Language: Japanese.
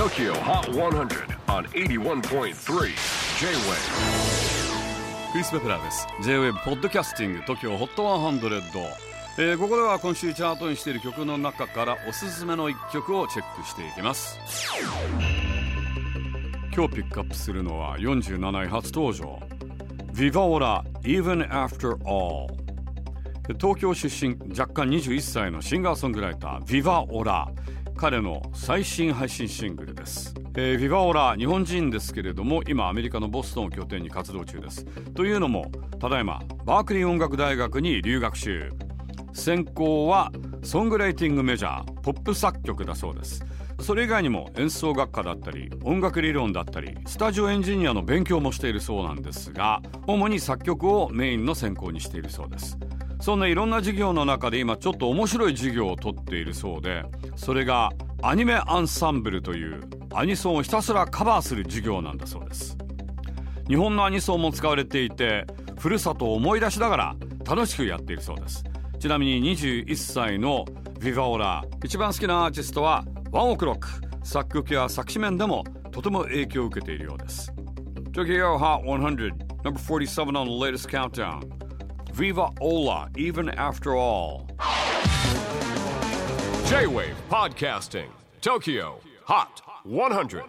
TOKYO HOT 100 on 81.3 J-WAVE. クリス・ベプラーです。J-WAVE ポッドキャスティング TOKYO HOT 100、えー、ここでは今週チャートにしている曲の中からおすすめの一曲をチェックしていきます。今日ピックアップするのは47位初登場。Viva Ora Even After All 東京出身若干21歳のシンガーソングライター Viva Ora 彼の最新配信シングルです、えー、ビバオラ日本人ですけれども今アメリカのボストンを拠点に活動中です。というのもただいまバークリー音楽大学に留学中。専攻はソングライティングメジャーポップ作曲だそうです。それ以外にも演奏学科だったり音楽理論だったりスタジオエンジニアの勉強もしているそうなんですが主に作曲をメインの専攻にしているそうです。そんないろんな授業の中で今ちょっと面白い授業をとっているそうでそれがアニメアンサンブルというアニソンをひたすらカバーする授業なんだそうです。日本のアニソンも使われていてふるさとを思い出しながら楽しくやっているそうです。ちなみに21歳のヴィヴァオラ一番好きなアーティストはワンオクロック。作曲や作詞面でもとても影響を受けているようです。Tokyo Hot 100 Number 47 on the latest countdown Viva Ola, even after all. J Wave Podcasting, Tokyo Hot 100.